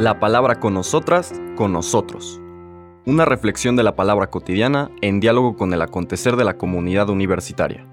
La palabra con nosotras, con nosotros. Una reflexión de la palabra cotidiana en diálogo con el acontecer de la comunidad universitaria.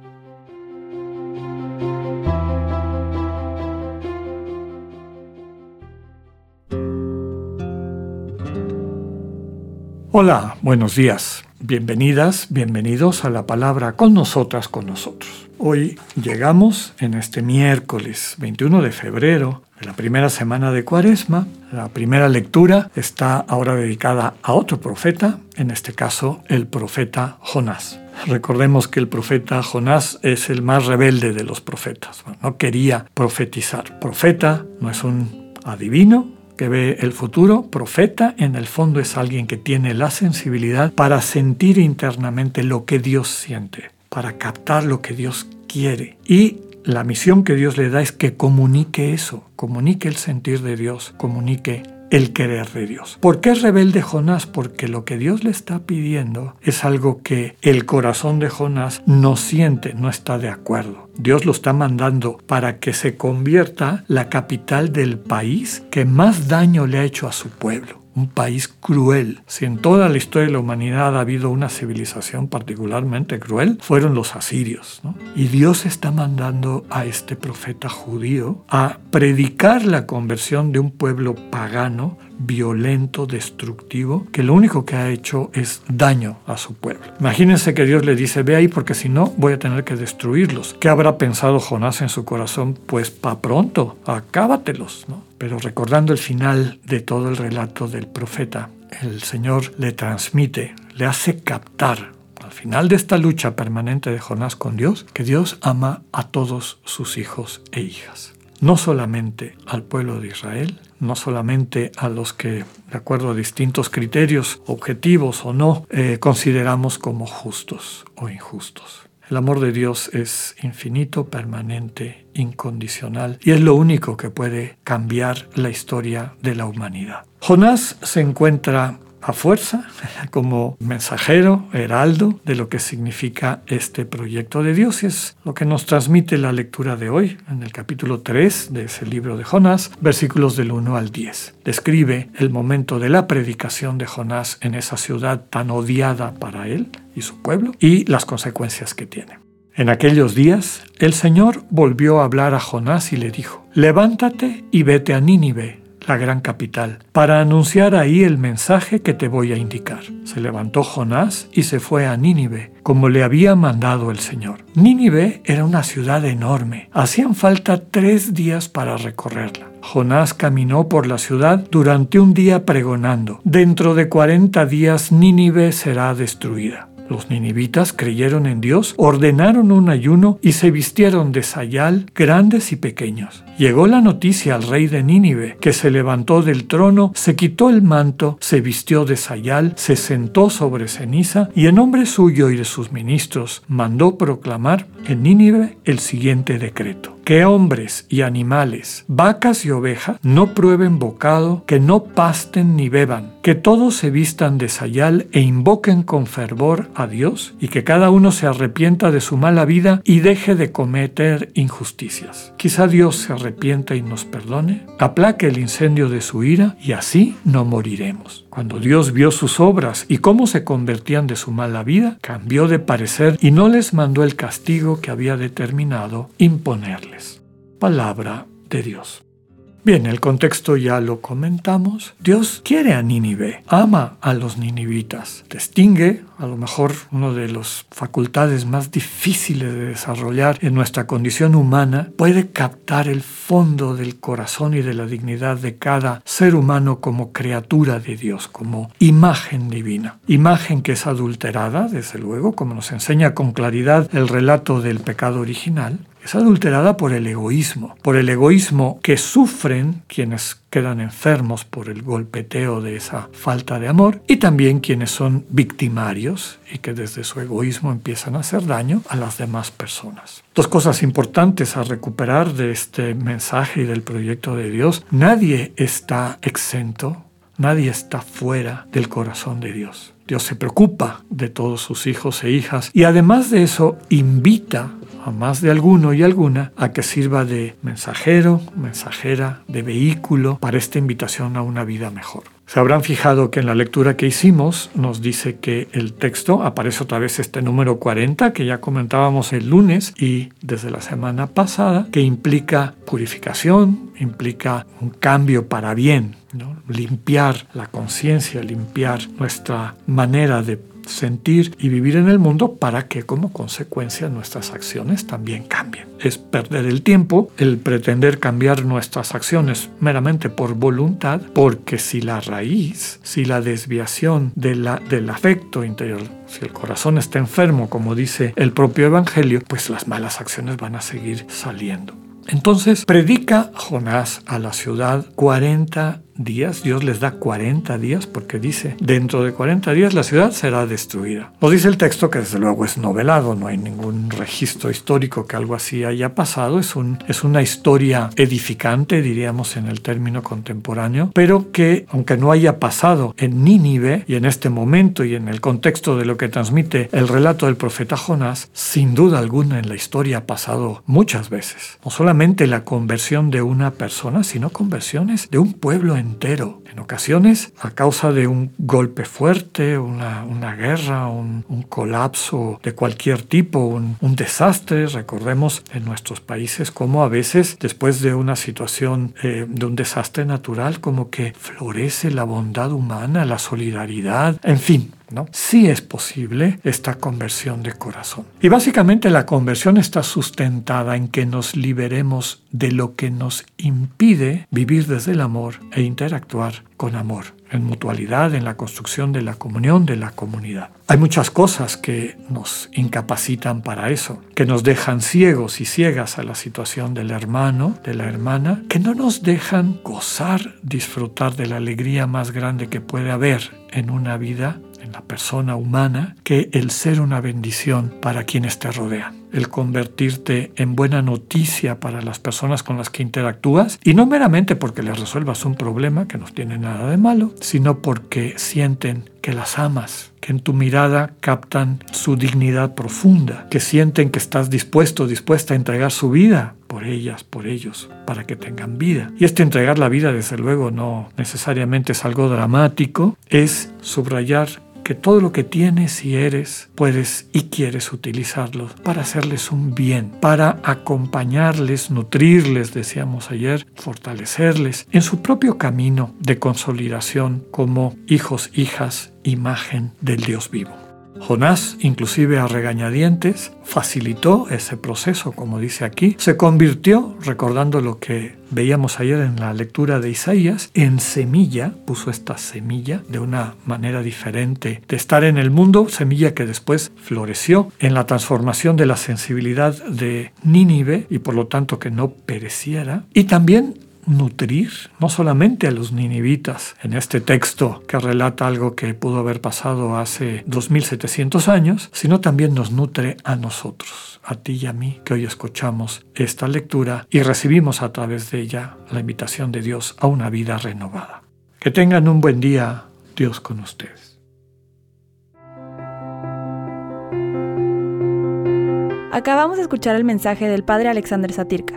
Hola, buenos días. Bienvenidas, bienvenidos a la palabra con nosotras, con nosotros. Hoy llegamos en este miércoles 21 de febrero de la primera semana de Cuaresma. La primera lectura está ahora dedicada a otro profeta, en este caso el profeta Jonás. Recordemos que el profeta Jonás es el más rebelde de los profetas. no quería profetizar. Profeta no es un adivino, que ve el futuro, profeta, en el fondo es alguien que tiene la sensibilidad para sentir internamente lo que Dios siente, para captar lo que Dios quiere. Y la misión que Dios le da es que comunique eso, comunique el sentir de Dios, comunique el querer de Dios. ¿Por qué es rebelde Jonás? Porque lo que Dios le está pidiendo es algo que el corazón de Jonás no siente, no está de acuerdo. Dios lo está mandando para que se convierta la capital del país que más daño le ha hecho a su pueblo un país cruel. Si en toda la historia de la humanidad ha habido una civilización particularmente cruel, fueron los asirios. Y Dios está mandando a este profeta judío a predicar la conversión de un pueblo pagano violento, destructivo, que lo único que ha hecho es daño a su pueblo. Imagínense que Dios le dice, ve ahí porque si no voy a tener que destruirlos. ¿Qué habrá pensado Jonás en su corazón? Pues pa pronto, acábatelos, ¿no? Pero recordando el final de todo el relato del profeta, el Señor le transmite, le hace captar al final de esta lucha permanente de Jonás con Dios, que Dios ama a todos sus hijos e hijas no solamente al pueblo de Israel, no solamente a los que, de acuerdo a distintos criterios, objetivos o no, eh, consideramos como justos o injustos. El amor de Dios es infinito, permanente, incondicional y es lo único que puede cambiar la historia de la humanidad. Jonás se encuentra a fuerza como mensajero, heraldo de lo que significa este proyecto de Dios. Y es lo que nos transmite la lectura de hoy en el capítulo 3 de ese libro de Jonás, versículos del 1 al 10. Describe el momento de la predicación de Jonás en esa ciudad tan odiada para él y su pueblo y las consecuencias que tiene. En aquellos días, el Señor volvió a hablar a Jonás y le dijo, Levántate y vete a Nínive la gran capital, para anunciar ahí el mensaje que te voy a indicar. Se levantó Jonás y se fue a Nínive, como le había mandado el Señor. Nínive era una ciudad enorme. Hacían falta tres días para recorrerla. Jonás caminó por la ciudad durante un día pregonando, dentro de cuarenta días Nínive será destruida. Los ninivitas creyeron en Dios, ordenaron un ayuno y se vistieron de sayal, grandes y pequeños. Llegó la noticia al rey de Nínive, que se levantó del trono, se quitó el manto, se vistió de sayal, se sentó sobre ceniza y en nombre suyo y de sus ministros mandó proclamar en Nínive el siguiente decreto que hombres y animales, vacas y ovejas, no prueben bocado, que no pasten ni beban, que todos se vistan de sayal e invoquen con fervor a Dios, y que cada uno se arrepienta de su mala vida y deje de cometer injusticias. Quizá Dios se arrepienta y nos perdone, aplaque el incendio de su ira y así no moriremos. Cuando Dios vio sus obras y cómo se convertían de su mala vida, cambió de parecer y no les mandó el castigo que había determinado imponerles. Palabra de Dios. Bien, el contexto ya lo comentamos. Dios quiere a Nínive, ama a los ninivitas, distingue a lo mejor una de las facultades más difíciles de desarrollar en nuestra condición humana, puede captar el fondo del corazón y de la dignidad de cada ser humano como criatura de Dios, como imagen divina. Imagen que es adulterada, desde luego, como nos enseña con claridad el relato del pecado original, es adulterada por el egoísmo, por el egoísmo que sufren quienes quedan enfermos por el golpeteo de esa falta de amor y también quienes son victimarios y que desde su egoísmo empiezan a hacer daño a las demás personas. Dos cosas importantes a recuperar de este mensaje y del proyecto de Dios. Nadie está exento, nadie está fuera del corazón de Dios. Dios se preocupa de todos sus hijos e hijas y además de eso invita a más de alguno y alguna a que sirva de mensajero, mensajera, de vehículo para esta invitación a una vida mejor. Se habrán fijado que en la lectura que hicimos nos dice que el texto aparece otra vez este número 40 que ya comentábamos el lunes y desde la semana pasada, que implica purificación, implica un cambio para bien, limpiar la conciencia, limpiar nuestra manera de sentir y vivir en el mundo para que como consecuencia nuestras acciones también cambien. Es perder el tiempo el pretender cambiar nuestras acciones meramente por voluntad, porque si la raíz, si la desviación de la, del afecto interior, si el corazón está enfermo, como dice el propio Evangelio, pues las malas acciones van a seguir saliendo. Entonces predica Jonás a la ciudad 40 días, Dios les da 40 días porque dice, dentro de 40 días la ciudad será destruida. Nos dice el texto que desde luego es novelado, no hay ningún registro histórico que algo así haya pasado, es, un, es una historia edificante, diríamos en el término contemporáneo, pero que aunque no haya pasado en Nínive y en este momento y en el contexto de lo que transmite el relato del profeta Jonás, sin duda alguna en la historia ha pasado muchas veces. No solamente la conversión de una persona, sino conversiones de un pueblo en entero. En ocasiones, a causa de un golpe fuerte, una, una guerra, un, colapso de cualquier tipo, un, desastre, recordemos en nuestros países como a veces después de una situación eh, de un desastre natural, como que florece la bondad humana, la solidaridad, en fin, ¿no? Sí es posible esta conversión de corazón. Y básicamente la conversión está sustentada en que nos liberemos de lo que nos impide vivir desde el amor e interactuar con amor, en mutualidad, en la construcción de la comunión de la comunidad. Hay muchas cosas que nos incapacitan para eso, que nos dejan ciegos y ciegas a la situación del hermano, de la hermana, que no nos dejan gozar, disfrutar de la alegría más grande que puede haber en una vida en la persona humana que el ser una bendición para quienes te rodean, el convertirte en buena noticia para las personas con las que interactúas y no meramente porque les resuelvas un problema que no tiene nada de malo, sino porque sienten que las amas, que en tu mirada captan su dignidad profunda, que sienten que estás dispuesto, dispuesta a entregar su vida por ellas, por ellos, para que tengan vida. Y este entregar la vida, desde luego, no necesariamente es algo dramático, es subrayar que todo lo que tienes y eres puedes y quieres utilizarlo para hacerles un bien, para acompañarles, nutrirles, decíamos ayer, fortalecerles en su propio camino de consolidación como hijos, hijas, imagen del Dios vivo. Jonás, inclusive a regañadientes, facilitó ese proceso, como dice aquí, se convirtió, recordando lo que veíamos ayer en la lectura de Isaías, en semilla, puso esta semilla de una manera diferente de estar en el mundo, semilla que después floreció en la transformación de la sensibilidad de Nínive y por lo tanto que no pereciera, y también nutrir no solamente a los ninivitas en este texto que relata algo que pudo haber pasado hace 2700 años, sino también nos nutre a nosotros, a ti y a mí, que hoy escuchamos esta lectura y recibimos a través de ella la invitación de Dios a una vida renovada. Que tengan un buen día, Dios con ustedes. Acabamos de escuchar el mensaje del Padre Alexander Satirka.